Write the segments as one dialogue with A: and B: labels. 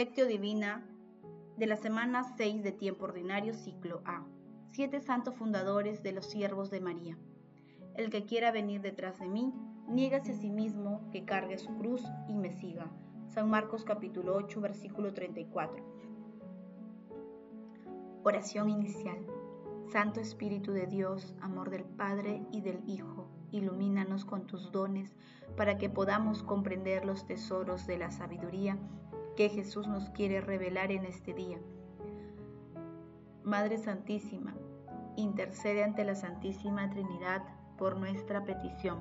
A: Lectio Divina de la semana 6 de tiempo ordinario, ciclo A. Siete santos fundadores de los siervos de María. El que quiera venir detrás de mí, niégase a sí mismo, que cargue su cruz y me siga. San Marcos capítulo 8, versículo 34. Oración inicial. Santo Espíritu de Dios, amor del Padre y del Hijo, ilumínanos con tus dones para que podamos comprender los tesoros de la sabiduría que Jesús nos quiere revelar en este día. Madre Santísima, intercede ante la Santísima Trinidad por nuestra petición.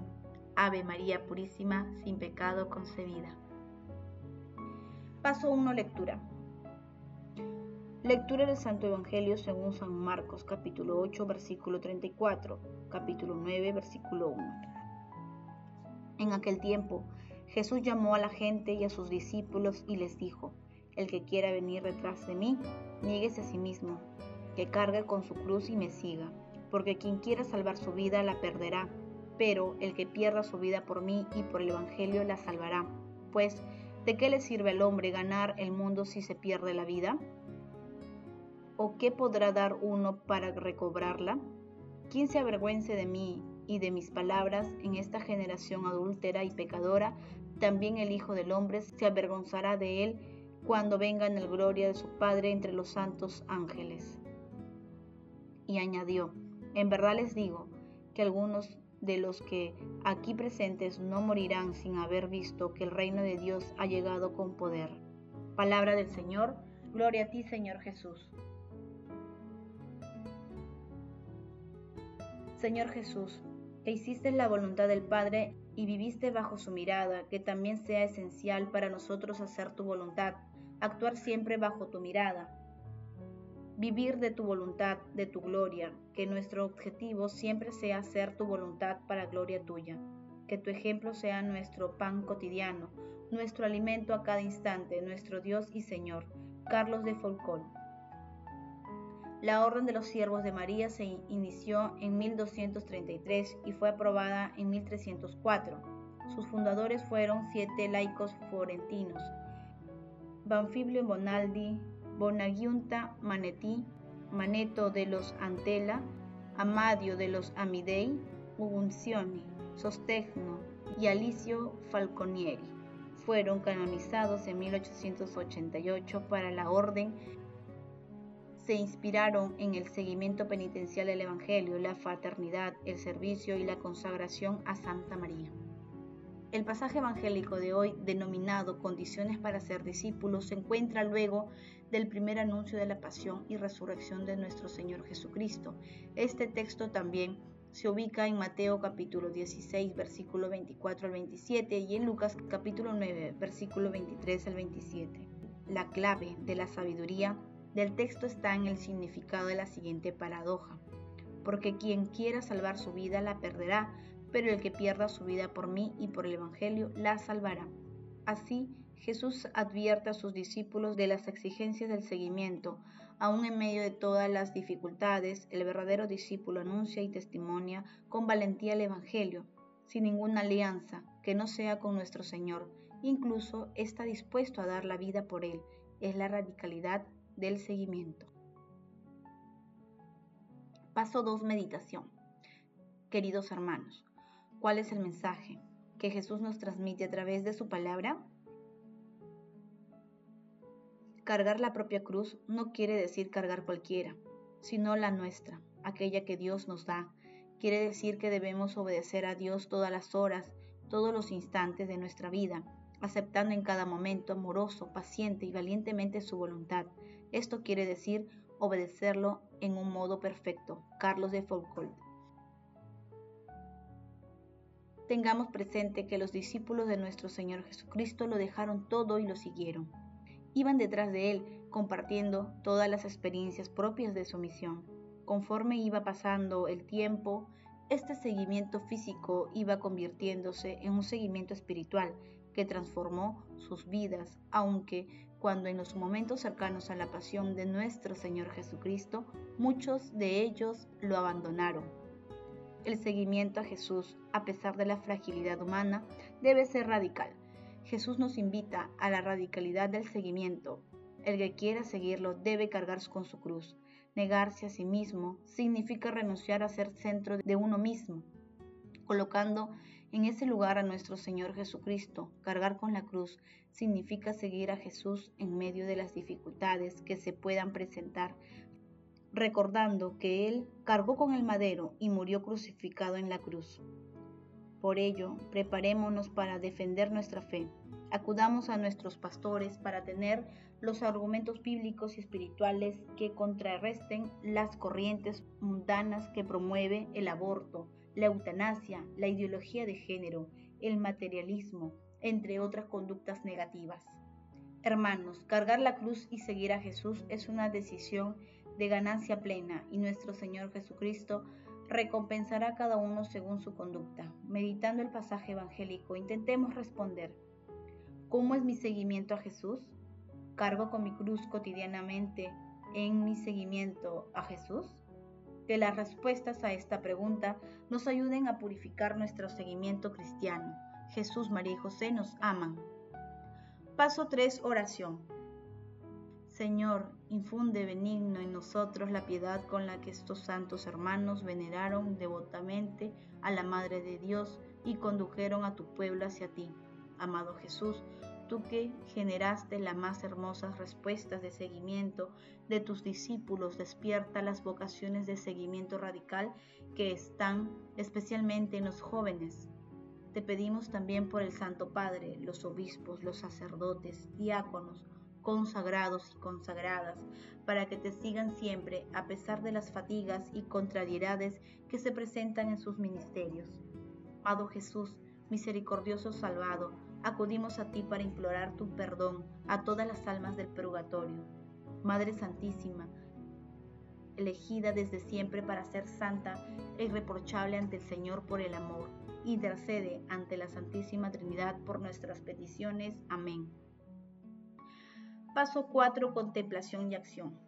A: Ave María Purísima, sin pecado concebida. Paso 1. Lectura. Lectura del Santo Evangelio según San Marcos, capítulo 8, versículo 34, capítulo 9, versículo 1. En aquel tiempo, Jesús llamó a la gente y a sus discípulos y les dijo, El que quiera venir detrás de mí, niéguese a sí mismo, que cargue con su cruz y me siga, porque quien quiera salvar su vida la perderá, pero el que pierda su vida por mí y por el Evangelio la salvará. Pues, ¿de qué le sirve al hombre ganar el mundo si se pierde la vida? ¿O qué podrá dar uno para recobrarla? ¿Quién se avergüence de mí y de mis palabras en esta generación adúltera y pecadora, también el Hijo del Hombre se avergonzará de él cuando venga en el gloria de su Padre entre los santos ángeles. Y añadió, en verdad les digo que algunos de los que aquí presentes no morirán sin haber visto que el reino de Dios ha llegado con poder. Palabra del Señor, gloria a ti Señor Jesús. Señor Jesús, que hiciste la voluntad del Padre y viviste bajo su mirada, que también sea esencial para nosotros hacer tu voluntad, actuar siempre bajo tu mirada, vivir de tu voluntad, de tu gloria, que nuestro objetivo siempre sea hacer tu voluntad para gloria tuya, que tu ejemplo sea nuestro pan cotidiano, nuestro alimento a cada instante, nuestro Dios y Señor. Carlos de Folcón. La Orden de los Siervos de María se inició en 1233 y fue aprobada en 1304. Sus fundadores fueron siete laicos florentinos: Banfiblio Bonaldi, Bonagiunta Manetti, Maneto de los Antela, Amadio de los Amidei, Uguncioni, Sostegno y Alicio Falconieri. Fueron canonizados en 1888 para la Orden se inspiraron en el seguimiento penitencial del Evangelio, la fraternidad, el servicio y la consagración a Santa María. El pasaje evangélico de hoy, denominado Condiciones para ser discípulos, se encuentra luego del primer anuncio de la pasión y resurrección de nuestro Señor Jesucristo. Este texto también se ubica en Mateo capítulo 16, versículo 24 al 27 y en Lucas capítulo 9, versículo 23 al 27. La clave de la sabiduría del texto está en el significado de la siguiente paradoja. Porque quien quiera salvar su vida la perderá, pero el que pierda su vida por mí y por el Evangelio la salvará. Así, Jesús advierte a sus discípulos de las exigencias del seguimiento. Aún en medio de todas las dificultades, el verdadero discípulo anuncia y testimonia con valentía el Evangelio, sin ninguna alianza que no sea con nuestro Señor. Incluso está dispuesto a dar la vida por Él. Es la radicalidad del seguimiento. Paso 2. Meditación. Queridos hermanos, ¿cuál es el mensaje que Jesús nos transmite a través de su palabra? Cargar la propia cruz no quiere decir cargar cualquiera, sino la nuestra, aquella que Dios nos da. Quiere decir que debemos obedecer a Dios todas las horas, todos los instantes de nuestra vida, aceptando en cada momento amoroso, paciente y valientemente su voluntad, esto quiere decir obedecerlo en un modo perfecto. Carlos de Foucault. Tengamos presente que los discípulos de nuestro Señor Jesucristo lo dejaron todo y lo siguieron. Iban detrás de Él, compartiendo todas las experiencias propias de su misión. Conforme iba pasando el tiempo, este seguimiento físico iba convirtiéndose en un seguimiento espiritual que transformó sus vidas, aunque cuando en los momentos cercanos a la pasión de nuestro Señor Jesucristo, muchos de ellos lo abandonaron. El seguimiento a Jesús, a pesar de la fragilidad humana, debe ser radical. Jesús nos invita a la radicalidad del seguimiento, El que quiera seguirlo debe cargar con su cruz. Negarse a sí mismo significa renunciar a ser centro de uno mismo, colocando en ese lugar a nuestro Señor Jesucristo. Cargar con la cruz significa seguir a Jesús en medio de las dificultades que se puedan presentar, recordando que Él cargó con el madero y murió crucificado en la cruz. Por ello, preparémonos para defender nuestra fe. Acudamos a nuestros pastores para tener los argumentos bíblicos y espirituales que contrarresten las corrientes mundanas que promueve el aborto, la eutanasia, la ideología de género, el materialismo, entre otras conductas negativas. Hermanos, cargar la cruz y seguir a Jesús es una decisión de ganancia plena y nuestro Señor Jesucristo recompensará a cada uno según su conducta. Meditando el pasaje evangélico, intentemos responder, ¿cómo es mi seguimiento a Jesús? ¿Cargo con mi cruz cotidianamente en mi seguimiento a Jesús? Que las respuestas a esta pregunta nos ayuden a purificar nuestro seguimiento cristiano. Jesús, María y José nos aman. Paso 3. Oración. Señor, infunde benigno en nosotros la piedad con la que estos santos hermanos veneraron devotamente a la Madre de Dios y condujeron a tu pueblo hacia ti. Amado Jesús, tú que generaste las más hermosas respuestas de seguimiento de tus discípulos, despierta las vocaciones de seguimiento radical que están especialmente en los jóvenes. Te pedimos también por el Santo Padre, los obispos, los sacerdotes, diáconos, consagrados y consagradas, para que te sigan siempre a pesar de las fatigas y contrariedades que se presentan en sus ministerios. Amado Jesús, misericordioso salvado, acudimos a ti para implorar tu perdón a todas las almas del purgatorio. Madre Santísima, elegida desde siempre para ser santa e irreprochable ante el Señor por el amor, intercede ante la Santísima Trinidad por nuestras peticiones. Amén. Paso 4. Contemplación y acción.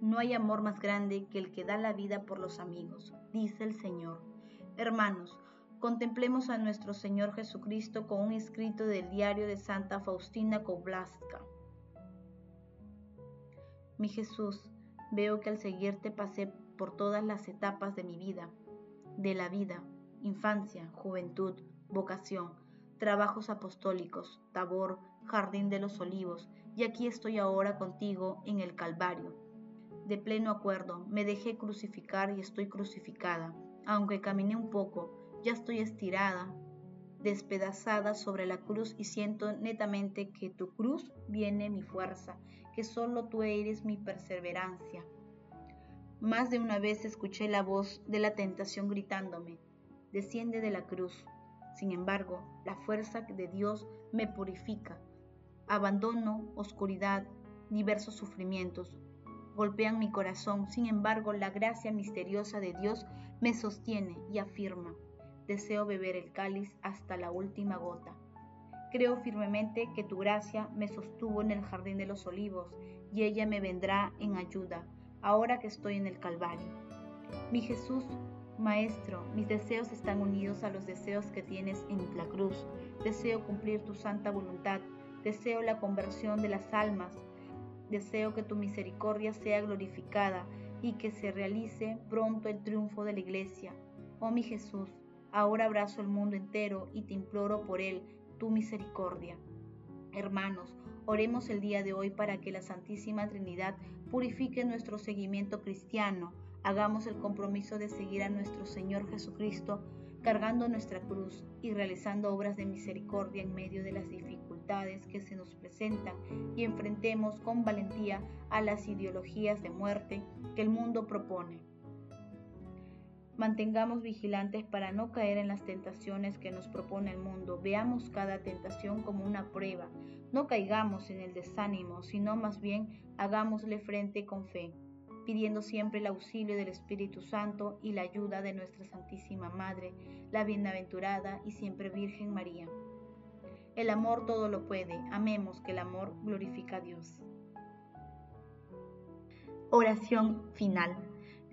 A: No hay amor más grande que el que da la vida por los amigos, dice el Señor. Hermanos, contemplemos a nuestro Señor Jesucristo con un escrito del diario de Santa Faustina Kowalska. Mi Jesús, veo que al seguirte pasé por todas las etapas de mi vida, de la vida, infancia, juventud, vocación, trabajos apostólicos, tabor, jardín de los olivos, y aquí estoy ahora contigo en el Calvario. De pleno acuerdo, me dejé crucificar y estoy crucificada. Aunque caminé un poco, ya estoy estirada, despedazada sobre la cruz y siento netamente que tu cruz viene mi fuerza, que solo tú eres mi perseverancia. Más de una vez escuché la voz de la tentación gritándome, desciende de la cruz. Sin embargo, la fuerza de Dios me purifica, abandono, oscuridad, diversos sufrimientos. Golpean mi corazón, sin embargo la gracia misteriosa de Dios me sostiene y afirma. Deseo beber el cáliz hasta la última gota. Creo firmemente que tu gracia me sostuvo en el jardín de los olivos y ella me vendrá en ayuda, ahora que estoy en el Calvario. Mi Jesús, Maestro, mis deseos están unidos a los deseos que tienes en la cruz. Deseo cumplir tu santa voluntad Deseo la conversión de las almas. Deseo que tu misericordia sea glorificada y que se realice pronto el triunfo de la iglesia. Oh mi Jesús, ahora abrazo el mundo entero y te imploro por él tu misericordia. Hermanos, oremos el día de hoy para que la Santísima Trinidad purifique nuestro seguimiento cristiano. Hagamos el compromiso de seguir a nuestro Señor Jesucristo cargando nuestra cruz y realizando obras de misericordia en medio de las dificultades que se nos presentan y enfrentemos con valentía a las ideologías de muerte que el mundo propone. Mantengamos vigilantes para no caer en las tentaciones que nos propone el mundo. Veamos cada tentación como una prueba. No caigamos en el desánimo, sino más bien hagámosle frente con fe pidiendo siempre el auxilio del Espíritu Santo y la ayuda de nuestra Santísima Madre, la bienaventurada y siempre Virgen María. El amor todo lo puede, amemos que el amor glorifica a Dios. Oración final.